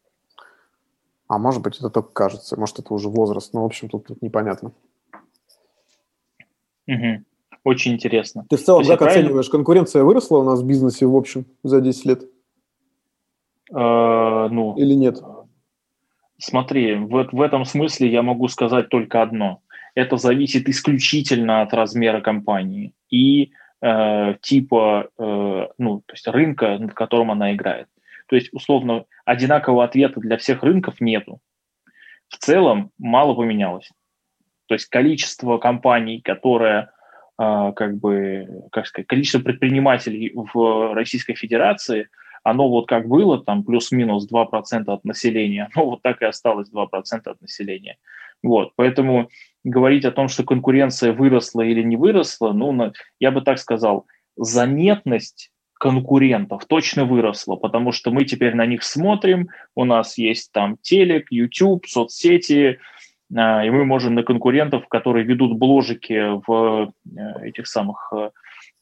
B: А может быть, это только кажется, может, это уже возраст. Но, в общем, тут, тут непонятно.
A: Угу. Очень интересно.
B: Ты в целом как правильно... оцениваешь, конкуренция выросла у нас в бизнесе в общем за 10 лет?
A: Э, ну,
B: Или нет?
A: Смотри, в, в этом смысле я могу сказать только одно. Это зависит исключительно от размера компании и э, типа э, ну, то есть рынка, над которым она играет. То есть, условно, одинакового ответа для всех рынков нету. В целом мало поменялось. То есть количество компаний, которые а, как бы, как сказать, количество предпринимателей в Российской Федерации, оно вот как было, там плюс-минус 2% от населения, оно вот так и осталось 2% от населения. Вот, поэтому говорить о том, что конкуренция выросла или не выросла, ну, я бы так сказал, заметность конкурентов точно выросла, потому что мы теперь на них смотрим, у нас есть там телек, YouTube, соцсети, а, и мы можем на конкурентов, которые ведут бложики в э, этих самых э,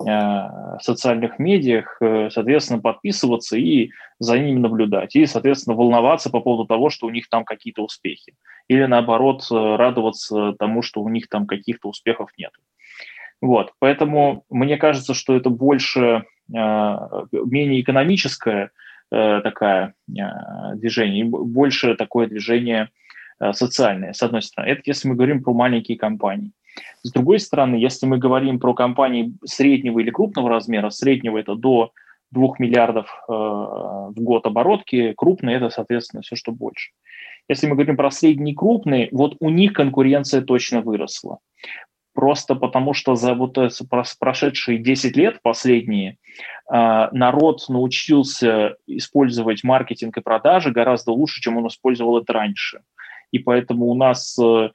A: э, социальных медиах, соответственно, подписываться и за ними наблюдать. И, соответственно, волноваться по поводу того, что у них там какие-то успехи. Или, наоборот, радоваться тому, что у них там каких-то успехов нет. Вот. Поэтому мне кажется, что это больше, менее экономическое такое движение, больше такое движение – Э, социальные, с одной стороны. Это если мы говорим про маленькие компании. С другой стороны, если мы говорим про компании среднего или крупного размера, среднего это до 2 миллиардов э, в год оборотки, крупные это, соответственно, все, что больше. Если мы говорим про средний и крупный, вот у них конкуренция точно выросла. Просто потому, что за вот прошедшие 10 лет последние э, народ научился использовать маркетинг и продажи гораздо лучше, чем он использовал это раньше и поэтому у нас э,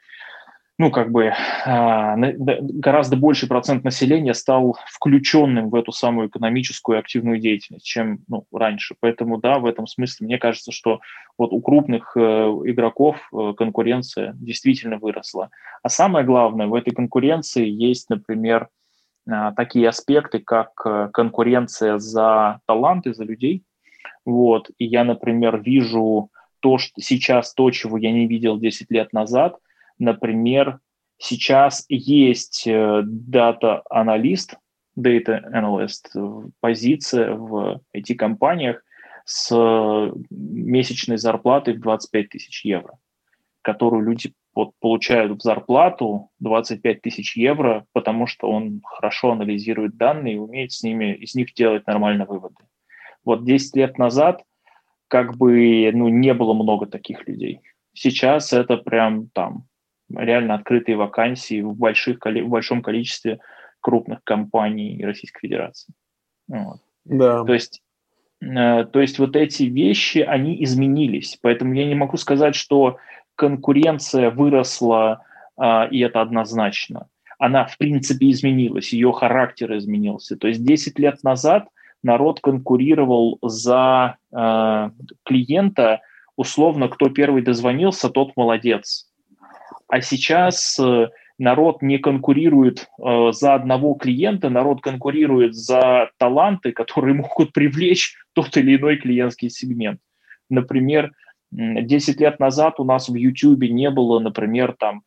A: ну, как бы а, гораздо больший процент населения стал включенным в эту самую экономическую активную деятельность, чем ну, раньше. Поэтому, да, в этом смысле мне кажется, что вот у крупных э, игроков э, конкуренция действительно выросла. А самое главное, в этой конкуренции есть, например, а, такие аспекты, как конкуренция за таланты, за людей. Вот. И я, например, вижу то, что сейчас, то, чего я не видел 10 лет назад. Например, сейчас есть дата-аналист, data analyst позиция в IT-компаниях с месячной зарплатой в 25 тысяч евро, которую люди вот, получает в зарплату 25 тысяч евро, потому что он хорошо анализирует данные и умеет с ними, из них делать нормальные выводы. Вот 10 лет назад как бы ну, не было много таких людей. Сейчас это прям там реально открытые вакансии в, больших, в большом количестве крупных компаний Российской Федерации. Вот. Да. То есть, э, то есть вот эти вещи, они изменились. Поэтому я не могу сказать, что конкуренция выросла, э, и это однозначно. Она, в принципе, изменилась, ее характер изменился. То есть 10 лет назад народ конкурировал за э, клиента, условно, кто первый дозвонился, тот молодец. А сейчас э, народ не конкурирует э, за одного клиента, народ конкурирует за таланты, которые (laughs) могут привлечь тот или иной клиентский сегмент. Например, 10 лет назад у нас в YouTube не было, например, там,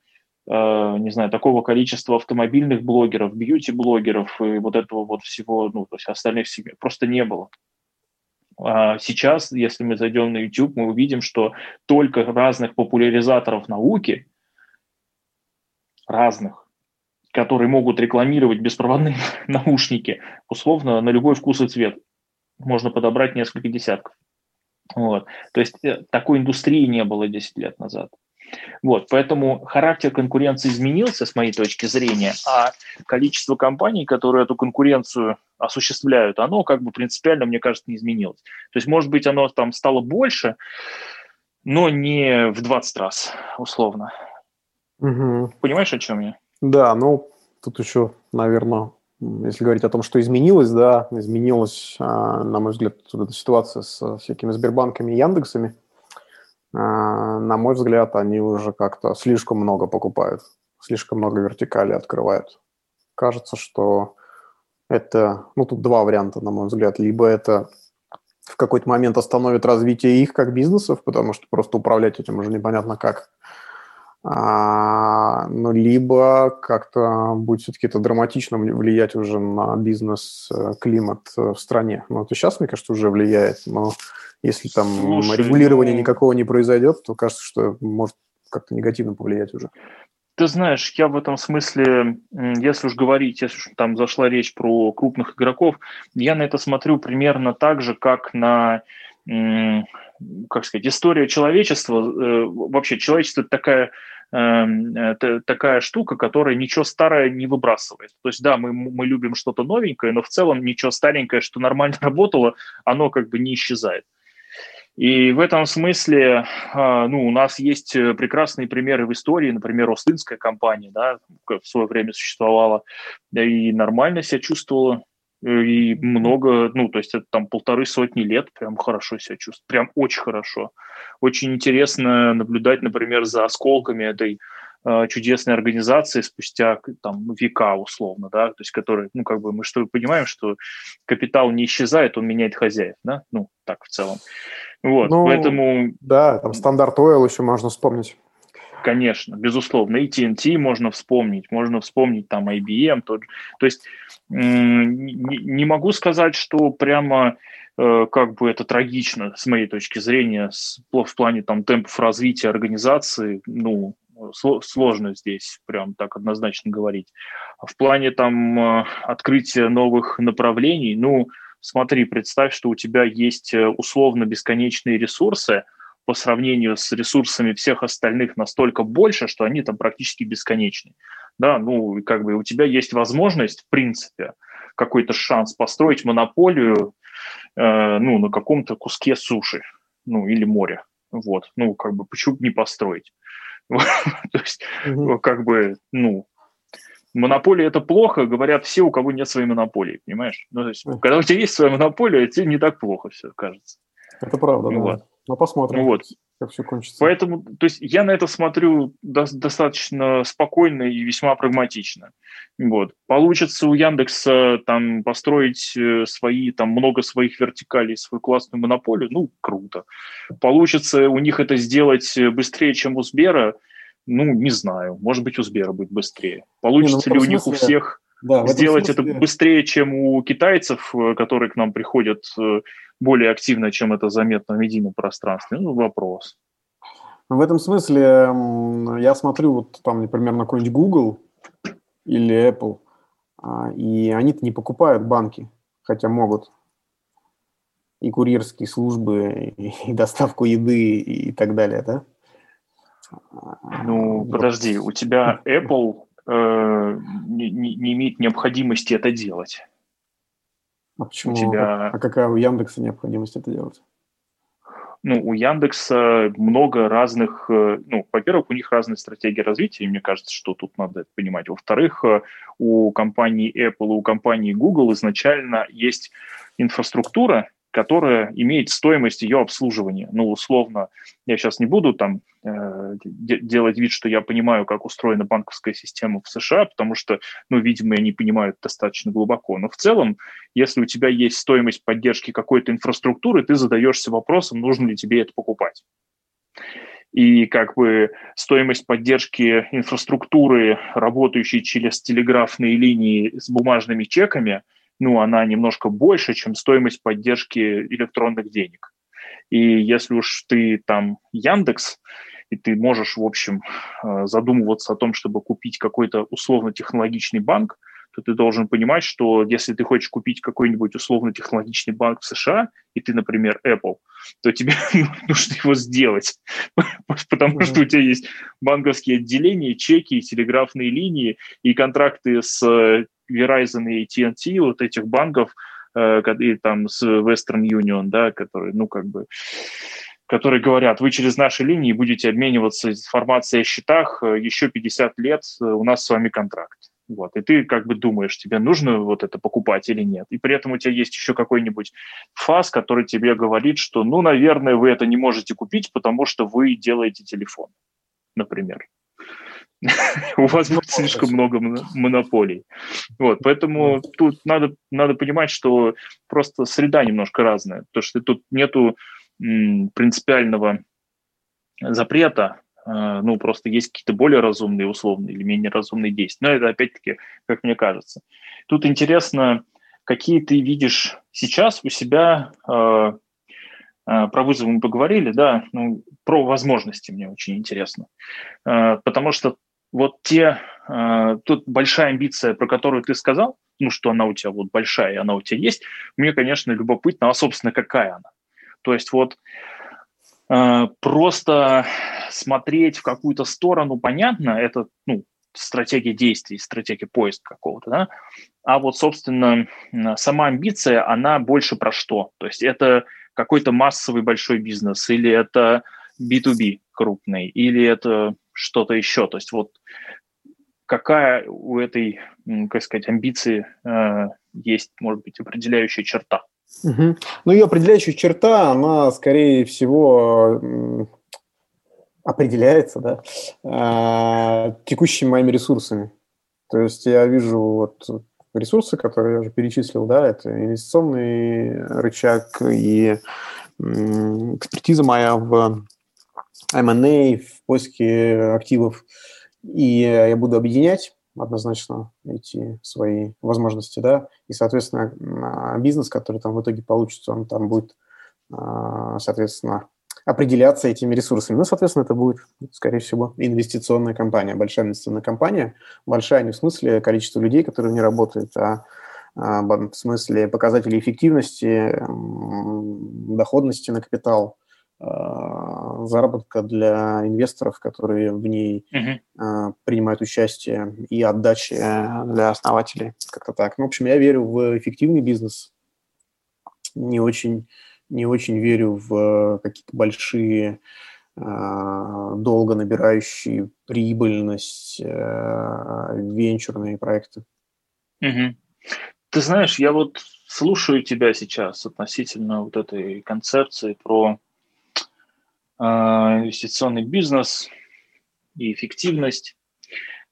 A: не знаю, такого количества автомобильных блогеров, бьюти-блогеров и вот этого вот всего, ну, то есть остальных просто не было. А сейчас, если мы зайдем на YouTube, мы увидим, что только разных популяризаторов науки – разных, которые могут рекламировать беспроводные (laughs) наушники, условно, на любой вкус и цвет. Можно подобрать несколько десятков. Вот. То есть э, такой индустрии не было 10 лет назад. Вот, поэтому характер конкуренции изменился с моей точки зрения, а количество компаний, которые эту конкуренцию осуществляют, оно как бы принципиально, мне кажется, не изменилось. То есть, может быть, оно там стало больше, но не в 20 раз, условно.
B: Угу.
A: Понимаешь, о чем я?
B: Да, ну, тут еще, наверное, если говорить о том, что изменилось, да, изменилась, а, на мой взгляд, вот эта ситуация с всякими Сбербанками и Яндексами. А, на мой взгляд, они уже как-то слишком много покупают, слишком много вертикали открывают. Кажется, что это, ну, тут два варианта, на мой взгляд. Либо это в какой-то момент остановит развитие их как бизнесов, потому что просто управлять этим уже непонятно как – а, ну, либо как-то будет все-таки это драматично влиять уже на бизнес-климат э, в стране. Ну, это сейчас, мне кажется, уже влияет, но если там Слушай, регулирования ну... никакого не произойдет, то кажется, что может как-то негативно повлиять уже.
A: Ты знаешь, я в этом смысле, если уж говорить, если уж там зашла речь про крупных игроков, я на это смотрю примерно так же, как на как сказать, история человечества, э, вообще человечество это такая Эм, такая штука, которая ничего старое не выбрасывает. То есть, да, мы, мы любим что-то новенькое, но в целом ничего старенькое, что нормально (laughs) работало, оно как бы не исчезает. И в этом смысле, а, ну, у нас есть э, прекрасные примеры в истории, например, Остинская компания, да, в свое время существовала, и нормально себя чувствовала, и много, ну, то есть это там полторы сотни лет, прям хорошо себя чувствует, прям очень хорошо. Очень интересно наблюдать, например, за осколками этой э, чудесной организации спустя там века условно, да, то есть которые, ну, как бы мы что понимаем, что капитал не исчезает, он меняет хозяев, да, ну, так в целом. Вот, ну, поэтому...
B: Да, там стандарт Oil еще можно вспомнить.
A: Конечно, безусловно. И TNT можно вспомнить, можно вспомнить там IBM. Тот, то есть не, могу сказать, что прямо э, как бы это трагично с моей точки зрения в плане там темпов развития организации. Ну, сложно здесь прям так однозначно говорить. В плане там э, открытия новых направлений, ну, смотри, представь, что у тебя есть э, условно бесконечные ресурсы – по сравнению с ресурсами всех остальных настолько больше, что они там практически бесконечны. Да, ну, как бы у тебя есть возможность, в принципе, какой-то шанс построить монополию, э, ну, на каком-то куске суши, ну, или моря. Вот, ну, как бы, почему бы не построить? (laughs) То есть, как бы, ну, монополия – это плохо, говорят все, у кого нет своей монополии, понимаешь? Ну, то есть, когда у тебя есть своя монополия, тебе не так плохо все кажется.
B: Это правда, ну, да. Ну, посмотрим.
A: Вот. Как все кончится. Поэтому, то есть я на это смотрю до, достаточно спокойно и весьма прагматично. Вот. Получится у Яндекса там построить э, свои, там много своих вертикалей, свою классную монополию, ну, круто. Получится у них это сделать быстрее, чем у Сбера, ну, не знаю. Может быть, у Сбера будет быстрее. Получится не, ну, ли у них у всех да, сделать смысле... это быстрее, чем у китайцев, э, которые к нам приходят э, более активно, чем это заметно в медийном пространстве? Ну, вопрос.
B: В этом смысле я смотрю вот там, например, на какой-нибудь Google или Apple, а, и они-то не покупают банки, хотя могут. И курьерские службы, и доставку еды, и так далее, да?
A: Ну, вот. подожди, у тебя Apple э, не, не имеет необходимости это делать.
B: А почему? У тебя... А какая у Яндекса необходимость это делать?
A: ну, у Яндекса много разных, э, ну, во-первых, у них разные стратегии развития, и мне кажется, что тут надо это понимать. Во-вторых, э, у компании Apple и у компании Google изначально есть инфраструктура, которая имеет стоимость ее обслуживания. Ну, условно, я сейчас не буду там э, делать вид, что я понимаю, как устроена банковская система в США, потому что, ну, видимо, я не понимаю достаточно глубоко. Но в целом, если у тебя есть стоимость поддержки какой-то инфраструктуры, ты задаешься вопросом, нужно ли тебе это покупать. И как бы стоимость поддержки инфраструктуры, работающей через телеграфные линии с бумажными чеками – ну, она немножко больше, чем стоимость поддержки электронных денег. И если уж ты там Яндекс, и ты можешь, в общем, э, задумываться о том, чтобы купить какой-то условно-технологичный банк, то ты должен понимать, что если ты хочешь купить какой-нибудь условно-технологичный банк в США, и ты, например, Apple, то тебе (laughs) нужно его сделать, (laughs) потому что у тебя есть банковские отделения, чеки, телеграфные линии и контракты с Verizon и AT&T, вот этих банков, э, и там с Western Union, да, которые, ну, как бы, которые говорят, вы через наши линии будете обмениваться информацией о счетах э, еще 50 лет, э, у нас с вами контракт. Вот, и ты как бы думаешь, тебе нужно вот это покупать или нет. И при этом у тебя есть еще какой-нибудь фаз, который тебе говорит, что, ну, наверное, вы это не можете купить, потому что вы делаете телефон, например. (laughs) у вас будет слишком много монополий. Вот, поэтому тут надо, надо понимать, что просто среда немножко разная, потому что тут нету принципиального запрета, а, ну, просто есть какие-то более разумные, условные или менее разумные действия. Но это, опять-таки, как мне кажется. Тут интересно, какие ты видишь сейчас у себя а, а, про вызовы мы поговорили, да, ну, про возможности мне очень интересно. Потому что вот те, э, тут большая амбиция, про которую ты сказал, ну, что она у тебя вот большая, и она у тебя есть, мне, конечно, любопытно, а, собственно, какая она. То есть вот э, просто смотреть в какую-то сторону, понятно, это, ну, стратегия действий, стратегия поиска какого-то, да, а вот, собственно, сама амбиция, она больше про что? То есть это какой-то массовый большой бизнес, или это B2B крупный, или это что-то еще. То есть вот какая у этой, как сказать, амбиции э, есть, может быть, определяющая черта?
B: Угу. Ну, ее определяющая черта, она, скорее всего, определяется да, э, текущими моими ресурсами. То есть я вижу вот ресурсы, которые я уже перечислил, да, это инвестиционный рычаг и экспертиза моя в M&A, в поиске активов. И я буду объединять однозначно эти свои возможности, да, и, соответственно, бизнес, который там в итоге получится, он там будет, а, соответственно, определяться этими ресурсами. Ну, соответственно, это будет, скорее всего, инвестиционная компания, большая инвестиционная компания. Большая не в смысле количества людей, которые в ней работают, а, а в смысле показателей эффективности, доходности на капитал, заработка для инвесторов, которые в ней uh-huh. принимают участие, и отдачи для основателей. Как-то так. Ну, в общем, я верю в эффективный бизнес. Не очень, не очень верю в какие-то большие а, долго набирающие прибыльность венчурные проекты.
A: Угу. Ты знаешь, я вот слушаю тебя сейчас относительно вот этой концепции про а, инвестиционный бизнес и эффективность.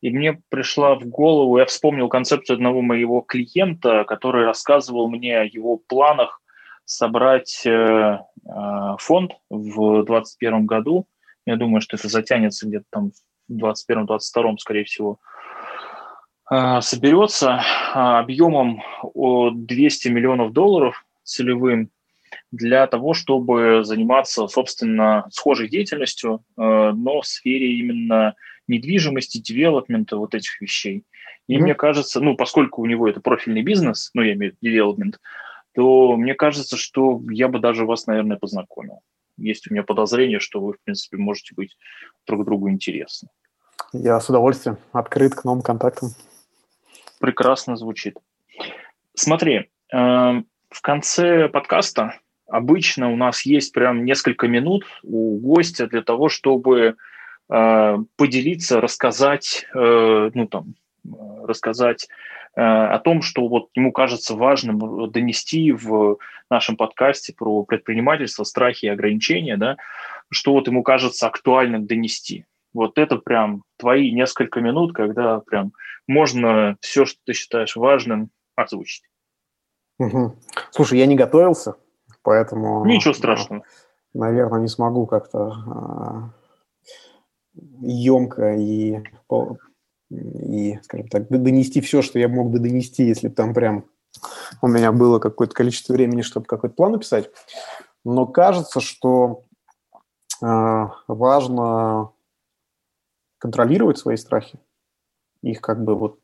A: И мне пришла в голову, я вспомнил концепцию одного моего клиента, который рассказывал мне о его планах собрать э, а, фонд в 2021 году. Я думаю, что это затянется где-то там в 2021-2022, скорее всего. А, соберется объемом 200 миллионов долларов целевым для того, чтобы заниматься, собственно, схожей деятельностью, но в сфере именно недвижимости, девелопмента, вот этих вещей. И mm-hmm. мне кажется, ну, поскольку у него это профильный бизнес, ну, я имею в виду девелопмент, то мне кажется, что я бы даже вас, наверное, познакомил. Есть у меня подозрение, что вы, в принципе, можете быть друг другу интересны.
B: Я с удовольствием открыт к новым контактам.
A: Прекрасно звучит. Смотри, э, в конце подкаста обычно у нас есть прям несколько минут у гостя для того, чтобы э, поделиться, рассказать, э, ну там, рассказать о том, что вот ему кажется важным донести в нашем подкасте про предпринимательство, страхи и ограничения, да, что вот ему кажется актуальным донести. Вот это прям твои несколько минут, когда прям можно все, что ты считаешь важным, озвучить.
B: Угу. Слушай, я не готовился, поэтому...
A: Ничего страшного.
B: Наверное, не смогу как-то а, емко и, и, скажем так, донести все, что я мог бы донести, если бы там прям у меня было какое-то количество времени, чтобы какой-то план написать. Но кажется, что э, важно контролировать свои страхи, их как бы вот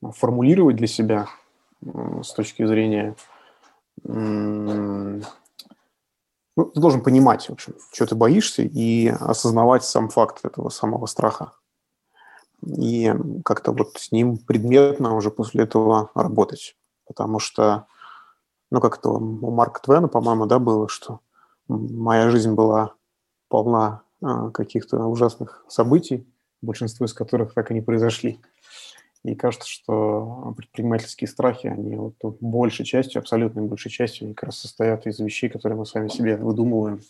B: формулировать для себя с точки зрения... Ну, ты должен понимать, в общем, что ты боишься, и осознавать сам факт этого самого страха. И как-то вот с ним предметно уже после этого работать. Потому что, ну, как-то у Марка Твена, по-моему, да, было, что моя жизнь была полна а, каких-то ужасных событий, большинство из которых так и не произошли. И кажется, что предпринимательские страхи, они вот большей частью, абсолютной большей частью, они как раз состоят из вещей, которые мы с вами себе выдумываем.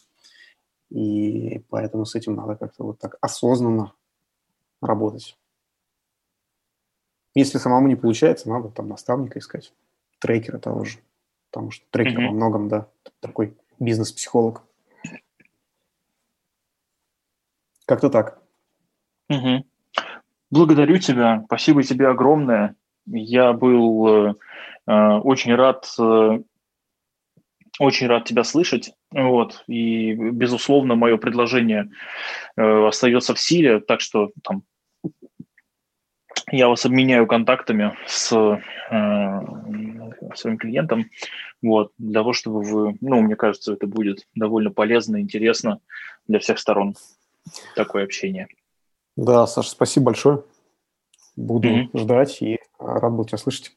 B: И поэтому с этим надо как-то вот так осознанно работать. Если самому не получается, надо там наставника искать, трекера того же. Потому что трекер mm-hmm. во многом, да, такой бизнес-психолог. Как-то так.
A: Угу. Благодарю тебя. Спасибо тебе огромное. Я был э, э, очень рад, э, очень рад тебя слышать. Вот. И, безусловно, мое предложение э, остается в силе, так что там я вас обменяю контактами с э, своим клиентом, вот, для того, чтобы вы, ну, мне кажется, это будет довольно полезно, интересно для всех сторон такое общение.
B: Да, Саша, спасибо большое. Буду mm-hmm. ждать и рад был тебя слышать.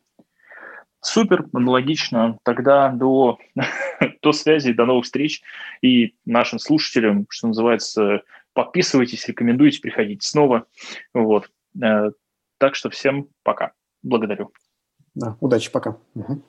A: Супер, аналогично. Тогда до, (laughs) до связи, до новых встреч. И нашим слушателям, что называется, подписывайтесь, рекомендуйте, приходите снова. Вот. Э, так что всем пока. Благодарю.
B: Да, удачи, пока. Угу.